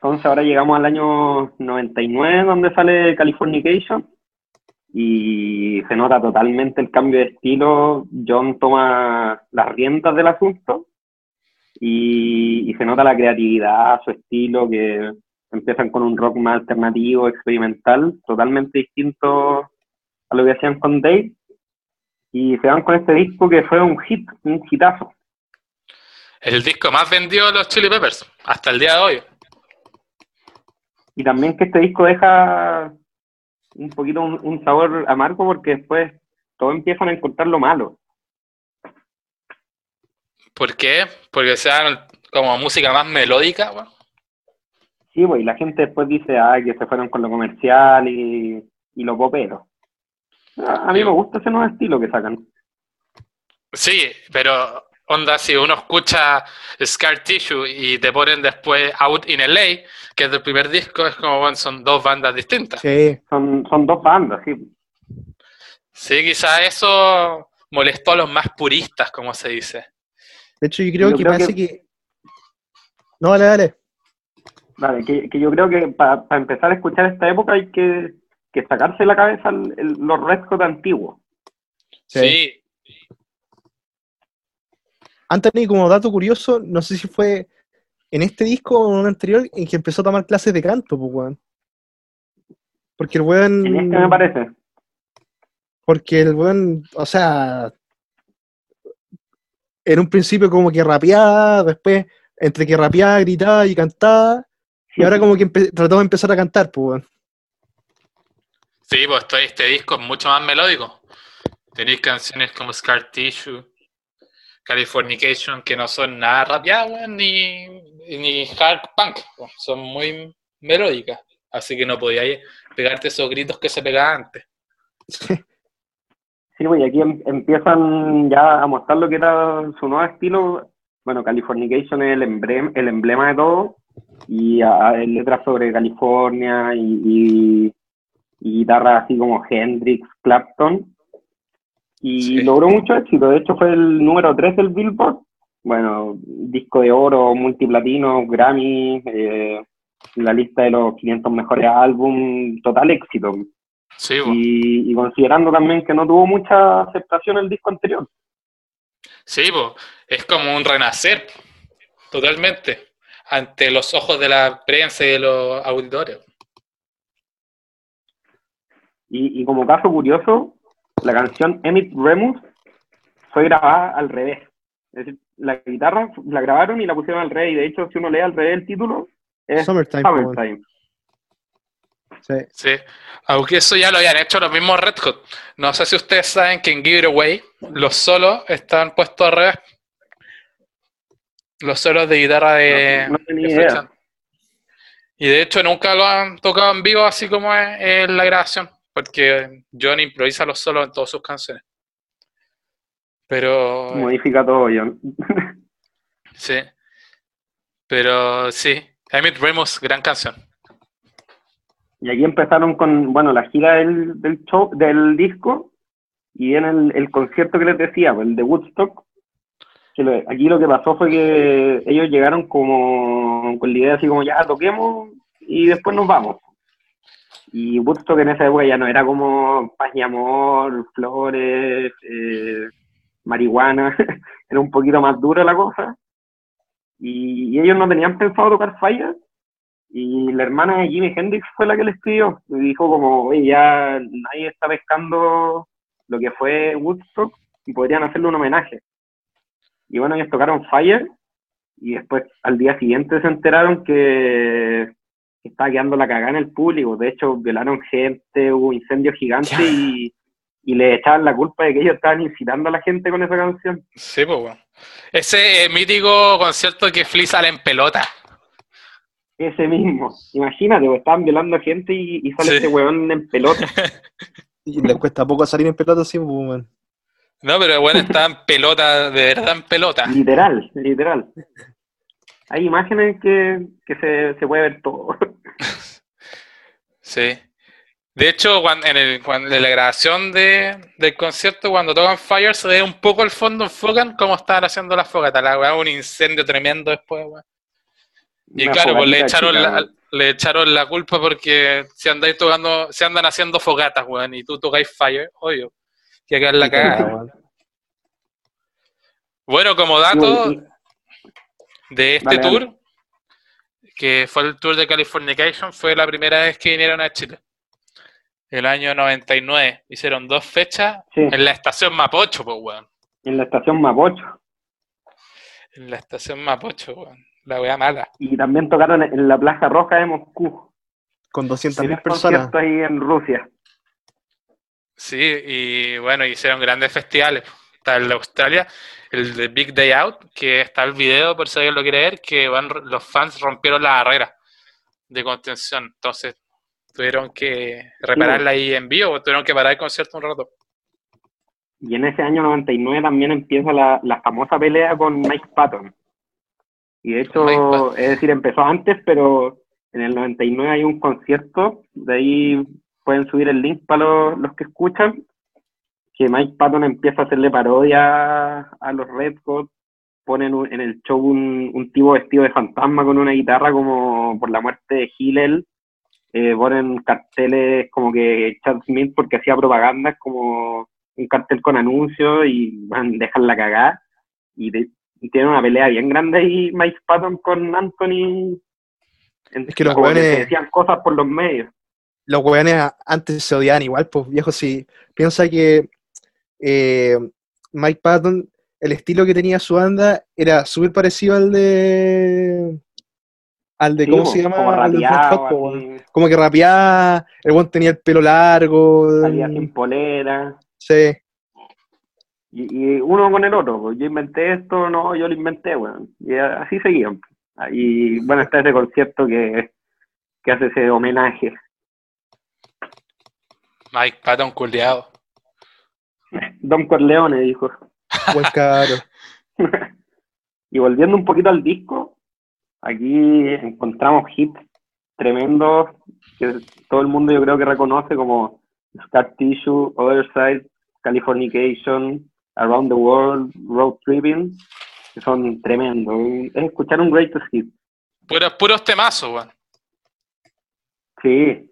Entonces ahora llegamos al año 99 donde sale Californication y se nota totalmente el cambio de estilo. John toma las riendas del asunto y, se nota la creatividad, su estilo, que empiezan con un rock más alternativo, experimental, totalmente distinto a lo que hacían con Dave. Y se van con este disco que fue un hit, un hitazo. El disco más vendido de los Chili Peppers, hasta el día de hoy. Y también que este disco deja un poquito un, sabor amargo porque después todos empiezan a encontrar lo malo. ¿Por qué? Porque sea como música más melódica, Sí, pues, y la gente después dice, ay, que se fueron con lo comercial y, y lo popero. A, mí me gusta ese nuevo estilo que sacan. Sí, pero onda, si uno escucha Scar Tissue y te ponen después Out in LA, que es del primer disco, es como, bueno, son dos bandas distintas. Sí, son, son dos bandas, sí. Sí, quizá eso molestó a los más puristas, como se dice. De hecho, yo creo que parece que... No, dale, dale. Vale, que, yo creo que para empezar a escuchar esta época hay que, sacarse la cabeza los restos antiguos. sí, Anthony, como dato curioso, no sé si fue en este disco o en un anterior en que empezó a tomar clases de canto, pues, weón. Porque el weón. En este me parece. Porque el weón, o sea. En un principio como que rapeaba, después entre que rapeaba, gritaba y cantaba. Y ahora como que trató de empezar a cantar, pues, weón. Sí, pues este disco es mucho más melódico. Tenéis canciones como Scar Tissue, Californication, que no son nada rapeadas, ni, ni hard punk, son muy melódicas. Así que no podía pegarte esos gritos que se pegaban antes. Sí, pues aquí em, empiezan ya a mostrar lo que era su nuevo estilo. Bueno, Californication es el emblema, el emblema de todo, y hay letras sobre California y, y guitarras así como Hendrix, Clapton, y logró mucho éxito. De hecho, fue el número 3 del Billboard. Bueno, disco de oro, multiplatino, Grammy, eh, la lista de los 500 mejores álbum, total éxito. Sí, y, considerando también que no tuvo mucha aceptación el disco anterior. Sí, es como un renacer, totalmente, ante los ojos de la prensa y de los auditores. Y, y como caso curioso, la canción Emmett Remus fue grabada al revés. Es decir, la guitarra la grabaron y la pusieron al revés. Y de hecho, si uno lee al revés el título, es Summertime. Sí. sí. Aunque eso ya lo habían hecho los mismos Red Hot. No sé si ustedes saben que en Give It Away los solos están puestos al revés. Los solos de guitarra de. No, tenía Y de hecho nunca lo han tocado en vivo así como es en la grabación porque John improvisa los solos en todas sus canciones. Pero. Modifica todo, John. sí. Pero sí, Emmett Remus, gran canción. Y aquí empezaron con, bueno, la gira del, del show, del disco, y en el, el concierto que les decía, el de Woodstock, aquí lo que pasó fue que ellos llegaron como con la idea así como ya toquemos y después nos vamos. Y Woodstock en esa época ya no era como paz y amor, flores, eh, marihuana, era un poquito más dura la cosa. Y, ellos no tenían pensado tocar Fire. Y la hermana de Jimi Hendrix fue la que le escribió. Y dijo como, oye, ya nadie está pescando lo que fue Woodstock y podrían hacerle un homenaje. Y bueno, ellos tocaron Fire y después al día siguiente se enteraron que estaba quedando la cagada en el público. De hecho, violaron gente, hubo incendios gigantes y, le echaban la culpa de que ellos estaban incitando a la gente con esa canción. Sí, pues bueno. Ese eh, mítico concierto que Flea sale en pelota. Ese mismo. Imagínate, pues, estaban violando gente y, sale ese weón en pelota. y les cuesta poco salir en pelota así, pues, No, pero bueno, está en pelota, de verdad en pelota. Literal, literal hay imágenes que, se, se, puede ver todo. Sí. De hecho, cuando, en, el, cuando, en la grabación de, del concierto, cuando tocan Fire, se ve un poco el fondo, enfocan cómo están haciendo las fogatas. La un incendio tremendo después, Y Una claro, pues le echaron, chica, la, le echaron la culpa porque se andáis tocando, se andan haciendo fogatas, weón, y tú tocáis Fire, obvio. Que acá la Sí, cagada. Bueno, como dato y- de este Dale, tour, dale. Que fue el tour de Californication, fue la primera vez que vinieron a Chile. El año 99. Hicieron dos fechas Sí, en la estación Mapocho, pues, weón. en la estación Mapocho. En la estación Mapocho, weón. La weá mala. Y también tocaron en la Plaza Roja de Moscú. Con 200.000 Primer personas. ahí en Rusia. Sí, y bueno, hicieron grandes festivales. Está el de Australia, el de Big Day Out, que está el video, por si alguien lo quiere ver, que van, los fans rompieron la barrera de contención. Entonces tuvieron que repararla ahí en vivo, tuvieron que parar el concierto un rato. Y en ese año 99 también empieza la, la famosa pelea con Mike Patton. Y de hecho, es decir, empezó antes, pero en el 99 hay un concierto, de ahí pueden subir el link para los, los que escuchan, que Mike Patton empieza a hacerle parodia a los Red Hot, ponen un- en el show un, un tipo vestido de fantasma con una guitarra como por la muerte de Hillel, eh, ponen carteles como que Chad Smith porque hacía propaganda, como un cartel con anuncios y van, dejan la cagada. Y, de- y tienen una pelea bien grande ahí Mike Patton con Anthony. En- Es que los hueones- se decían cosas por los medios. Los weones antes se odiaban igual, pues viejo, si piensa que eh, Mike Patton, el estilo que tenía su banda era súper parecido al de al de, Sí, ¿cómo po, se llama? como rapeado, Hot, Como que rapeaba, el weón tenía el pelo largo. salía sin polera Sí, y, y uno con el otro pues, yo inventé esto, no, yo lo inventé weón. y así seguían y bueno está ese concierto que, que hace ese homenaje Mike Patton culiado. Don Corleone dijo buen caro. y volviendo un poquito al disco, aquí encontramos hits tremendos que todo el mundo yo creo que reconoce como Scar Tissue, Other Side, Californication, Around the World, Road Tripping, que son tremendos. Es escuchar un greatest hit. Puros, puros temazos, weón. Sí,